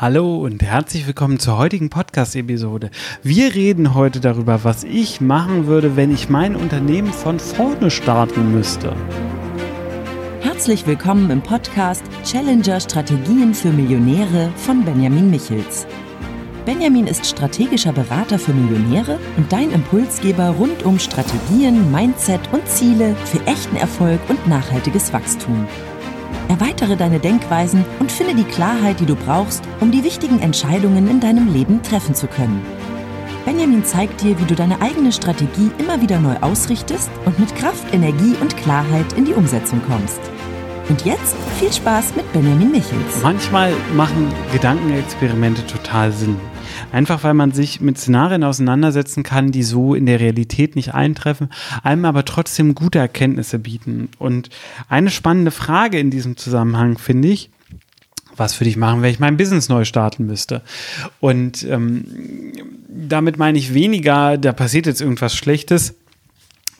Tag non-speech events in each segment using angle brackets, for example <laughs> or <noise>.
Hallo und herzlich willkommen zur heutigen Podcast-Episode. Wir reden heute darüber, was ich machen würde, wenn ich mein Unternehmen von vorne starten müsste. Herzlich willkommen im Podcast Challenger Strategien für Millionäre von Benjamin Michels. Benjamin ist strategischer Berater für Millionäre und dein Impulsgeber rund um Strategien, Mindset und Ziele für echten Erfolg und nachhaltiges Wachstum. Erweitere deine Denkweisen und finde die Klarheit, die du brauchst, um die wichtigen Entscheidungen in deinem Leben treffen zu können. Benjamin zeigt dir, wie du deine eigene Strategie immer wieder neu ausrichtest und mit Kraft, Energie und Klarheit in die Umsetzung kommst. Und jetzt viel Spaß mit Benjamin Michels. Manchmal machen Gedankenexperimente total Sinn. Einfach weil man sich mit Szenarien auseinandersetzen kann, die so in der Realität nicht eintreffen, einem aber trotzdem gute Erkenntnisse bieten. Und eine spannende Frage in diesem Zusammenhang finde ich, was würde ich machen, wenn ich mein Business neu starten müsste? Und ähm, damit meine ich weniger, da passiert jetzt irgendwas Schlechtes,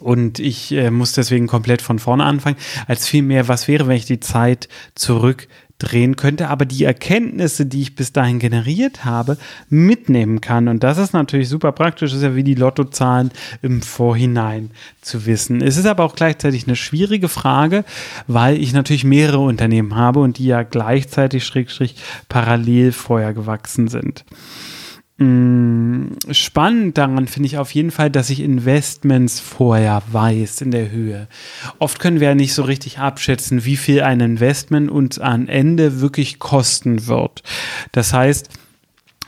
und ich äh, muss deswegen komplett von vorne anfangen, als vielmehr, was wäre, wenn ich die Zeit zurück drehen könnte, aber die Erkenntnisse, die ich bis dahin generiert habe, mitnehmen kann. Und das ist natürlich super praktisch, das ist ja wie die Lottozahlen im Vorhinein zu wissen. Es ist aber auch gleichzeitig eine schwierige Frage, weil ich natürlich mehrere Unternehmen habe und die ja gleichzeitig schrägstrich parallel vorher gewachsen sind. Mm, spannend daran finde ich auf jeden Fall, dass ich Investments vorher weiß in der Höhe. Oft können wir ja nicht so richtig abschätzen, wie viel ein Investment uns am Ende wirklich kosten wird. Das heißt,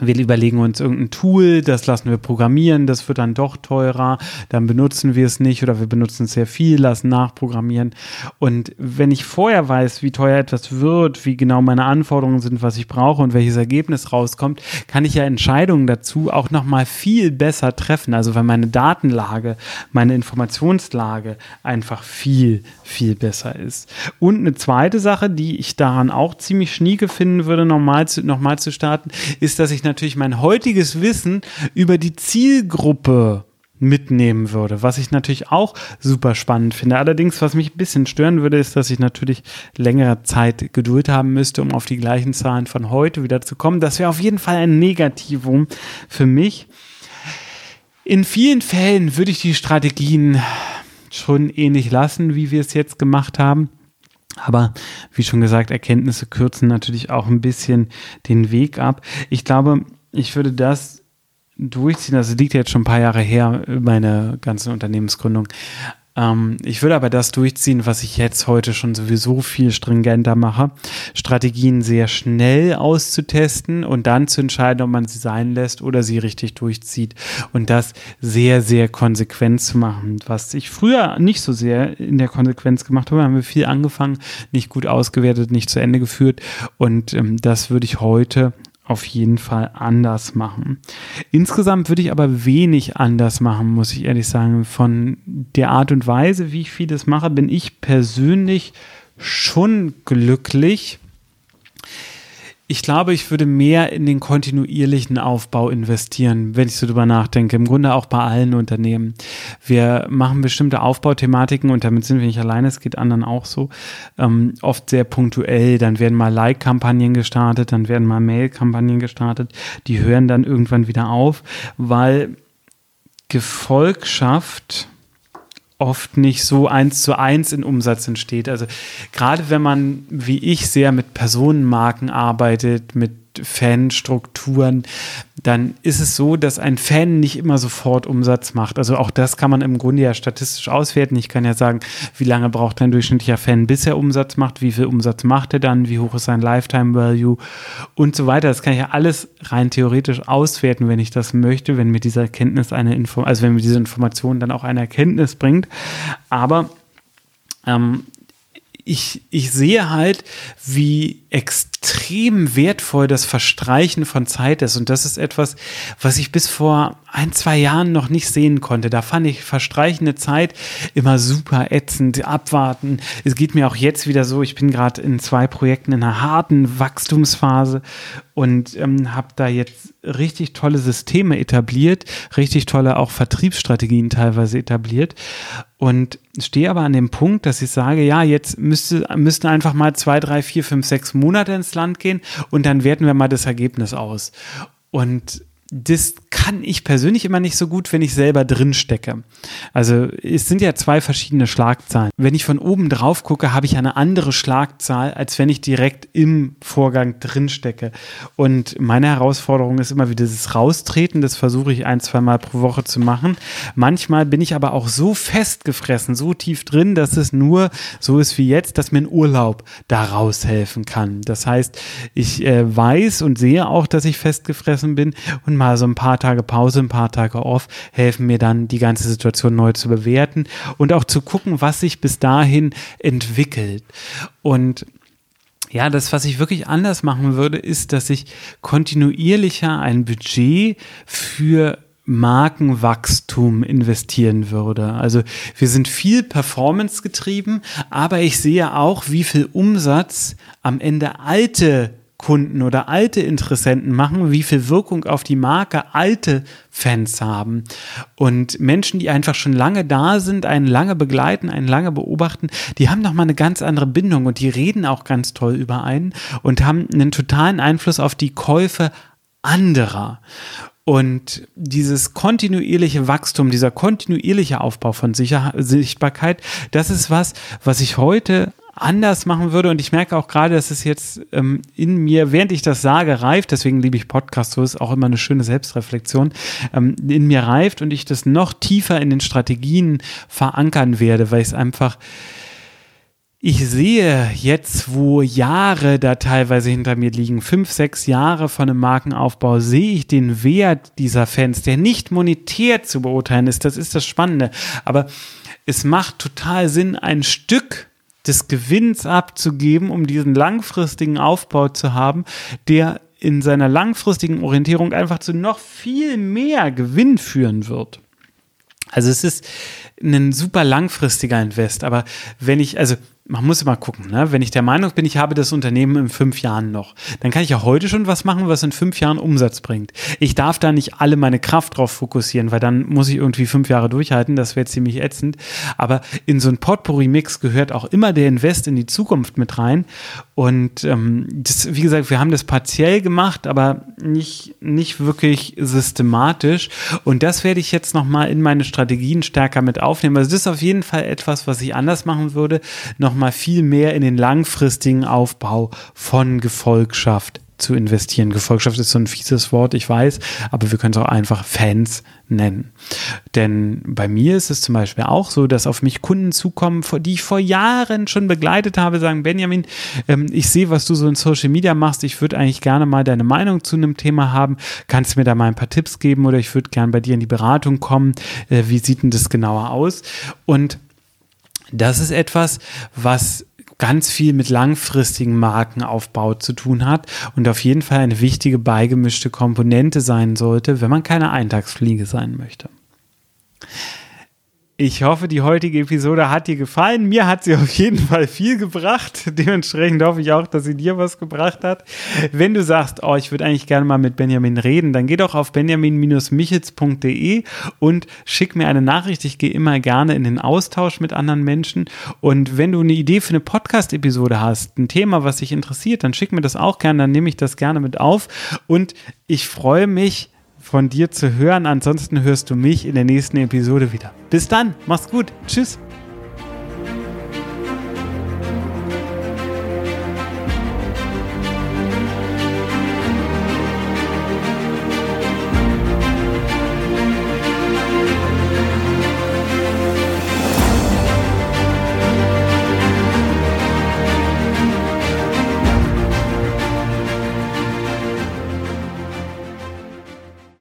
wir überlegen uns irgendein Tool, das lassen wir programmieren, das wird dann doch teurer, dann benutzen wir es nicht oder wir benutzen es sehr viel, lassen nachprogrammieren. Und wenn ich vorher weiß, wie teuer etwas wird, wie genau meine Anforderungen sind, was ich brauche und welches Ergebnis rauskommt, kann ich ja Entscheidungen dazu auch nochmal viel besser treffen. Also weil meine Datenlage, meine Informationslage einfach viel, viel besser ist. Und eine zweite Sache, die ich daran auch ziemlich schnieke finden würde, nochmal zu, nochmal zu starten, ist, dass ich natürlich mein heutiges Wissen über die Zielgruppe mitnehmen würde, was ich natürlich auch super spannend finde. Allerdings, was mich ein bisschen stören würde, ist, dass ich natürlich längere Zeit Geduld haben müsste, um auf die gleichen Zahlen von heute wieder zu kommen. Das wäre auf jeden Fall ein Negativum für mich. In vielen Fällen würde ich die Strategien schon ähnlich lassen, wie wir es jetzt gemacht haben. Aber wie schon gesagt, Erkenntnisse kürzen natürlich auch ein bisschen den Weg ab. Ich glaube, ich würde das durchziehen. Das liegt jetzt schon ein paar Jahre her, meine ganze Unternehmensgründung. Ähm, ich würde aber das durchziehen, was ich jetzt heute schon sowieso viel stringenter mache. Strategien sehr schnell auszutesten und dann zu entscheiden, ob man sie sein lässt oder sie richtig durchzieht. Und das sehr, sehr konsequent zu machen. Was ich früher nicht so sehr in der Konsequenz gemacht habe, haben wir viel angefangen, nicht gut ausgewertet, nicht zu Ende geführt. Und ähm, das würde ich heute auf jeden Fall anders machen. Insgesamt würde ich aber wenig anders machen, muss ich ehrlich sagen. Von der Art und Weise, wie ich vieles mache, bin ich persönlich schon glücklich ich glaube, ich würde mehr in den kontinuierlichen Aufbau investieren, wenn ich so drüber nachdenke. Im Grunde auch bei allen Unternehmen. Wir machen bestimmte Aufbauthematiken und damit sind wir nicht alleine, es geht anderen auch so. Ähm, oft sehr punktuell. Dann werden mal Like-Kampagnen gestartet, dann werden mal Mail-Kampagnen gestartet. Die hören dann irgendwann wieder auf, weil Gefolgschaft oft nicht so eins zu eins in Umsatz entsteht. Also gerade wenn man, wie ich, sehr mit Personenmarken arbeitet, mit Fanstrukturen, dann ist es so, dass ein Fan nicht immer sofort Umsatz macht. Also auch das kann man im Grunde ja statistisch auswerten. Ich kann ja sagen, wie lange braucht ein durchschnittlicher Fan, bis er Umsatz macht, wie viel Umsatz macht er dann, wie hoch ist sein Lifetime Value und so weiter. Das kann ich ja alles rein theoretisch auswerten, wenn ich das möchte, wenn mir diese Erkenntnis eine Info, also wenn mir diese Information dann auch eine Erkenntnis bringt. Aber ähm, ich, ich sehe halt, wie extrem wertvoll das Verstreichen von Zeit ist. Und das ist etwas, was ich bis vor ein, zwei Jahren noch nicht sehen konnte. Da fand ich verstreichende Zeit immer super ätzend, abwarten. Es geht mir auch jetzt wieder so, ich bin gerade in zwei Projekten in einer harten Wachstumsphase und ähm, habe da jetzt richtig tolle Systeme etabliert, richtig tolle auch Vertriebsstrategien teilweise etabliert und stehe aber an dem Punkt, dass ich sage, ja, jetzt müsste, müssten einfach mal zwei, drei, vier, fünf, sechs Monate ins Land gehen und dann werten wir mal das Ergebnis aus. Und das kann ich persönlich immer nicht so gut, wenn ich selber drin stecke. Also es sind ja zwei verschiedene Schlagzahlen. Wenn ich von oben drauf gucke, habe ich eine andere Schlagzahl, als wenn ich direkt im Vorgang drin stecke. Und meine Herausforderung ist immer wieder das Raustreten. Das versuche ich ein, zwei Mal pro Woche zu machen. Manchmal bin ich aber auch so festgefressen, so tief drin, dass es nur so ist wie jetzt, dass mir ein Urlaub da raushelfen kann. Das heißt, ich äh, weiß und sehe auch, dass ich festgefressen bin und mal so ein paar Tage Pause, ein paar Tage off helfen mir dann, die ganze Situation neu zu bewerten und auch zu gucken, was sich bis dahin entwickelt. Und ja, das, was ich wirklich anders machen würde, ist, dass ich kontinuierlicher ein Budget für Markenwachstum investieren würde. Also wir sind viel Performance getrieben, aber ich sehe auch, wie viel Umsatz am Ende alte Kunden oder alte Interessenten machen, wie viel Wirkung auf die Marke alte Fans haben. Und Menschen, die einfach schon lange da sind, einen lange begleiten, einen lange beobachten, die haben nochmal eine ganz andere Bindung und die reden auch ganz toll über einen und haben einen totalen Einfluss auf die Käufe anderer. Und dieses kontinuierliche Wachstum, dieser kontinuierliche Aufbau von Sicher Sichtbarkeit, das ist was, was ich heute anders machen würde. Und ich merke auch gerade, dass es jetzt ähm, in mir, während ich das sage, reift. Deswegen liebe ich Podcasts, so ist auch immer eine schöne Selbstreflexion, ähm, in mir reift und ich das noch tiefer in den Strategien verankern werde, weil ich es einfach ich sehe jetzt, wo Jahre da teilweise hinter mir liegen, fünf, sechs Jahre von einem Markenaufbau, sehe ich den Wert dieser Fans, der nicht monetär zu beurteilen ist. Das ist das Spannende. Aber es macht total Sinn, ein Stück des Gewinns abzugeben, um diesen langfristigen Aufbau zu haben, der in seiner langfristigen Orientierung einfach zu noch viel mehr Gewinn führen wird. Also es ist ein super langfristiger Invest, aber wenn ich, also man muss immer gucken, ne? wenn ich der Meinung bin, ich habe das Unternehmen in fünf Jahren noch, dann kann ich ja heute schon was machen, was in fünf Jahren Umsatz bringt. Ich darf da nicht alle meine Kraft drauf fokussieren, weil dann muss ich irgendwie fünf Jahre durchhalten, das wäre ziemlich ätzend. Aber in so ein Potpourri-Mix gehört auch immer der Invest in die Zukunft mit rein. Und ähm, das, wie gesagt, wir haben das partiell gemacht, aber nicht, nicht wirklich systematisch. Und das werde ich jetzt nochmal in meine Strategien stärker mit aufnehmen. Also das ist auf jeden Fall etwas, was ich anders machen würde. Noch nochmal viel mehr in den langfristigen Aufbau von Gefolgschaft zu investieren. Gefolgschaft ist so ein fieses Wort, ich weiß, aber wir können es auch einfach Fans nennen. Denn bei mir ist es zum Beispiel auch so, dass auf mich Kunden zukommen, die ich vor Jahren schon begleitet habe, sagen, Benjamin, ähm, ich sehe, was du so in Social Media machst, ich würde eigentlich gerne mal deine Meinung zu einem Thema haben, kannst du mir da mal ein paar Tipps geben oder ich würde gerne bei dir in die Beratung kommen, äh, wie sieht denn das genauer aus? Und das ist etwas, was ganz viel mit langfristigen Markenaufbau zu tun hat und auf jeden Fall eine wichtige beigemischte Komponente sein sollte, wenn man keine Eintagsfliege sein möchte. Ich hoffe, die heutige Episode hat dir gefallen. Mir hat sie <laughs> auf jeden Fall viel gebracht. Dementsprechend hoffe ich auch, dass sie dir was gebracht hat. Wenn du sagst, oh, ich würde eigentlich gerne mal mit Benjamin reden, dann geh doch auf benjamin-michels.de und schick mir eine Nachricht. Ich gehe immer gerne in den Austausch mit anderen Menschen. Und wenn du eine Idee für eine Podcast-Episode hast, ein Thema, was dich interessiert, dann schick mir das auch gerne. Dann nehme ich das gerne mit auf. Und ich freue mich, von dir zu hören. Ansonsten hörst du mich in der nächsten Episode wieder. Bis dann, mach's gut. Tschüss.